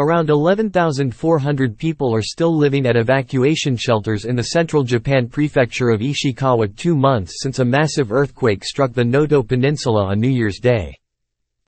Around 11,400 people are still living at evacuation shelters in the central Japan prefecture of Ishikawa two months since a massive earthquake struck the Noto Peninsula on New Year's Day.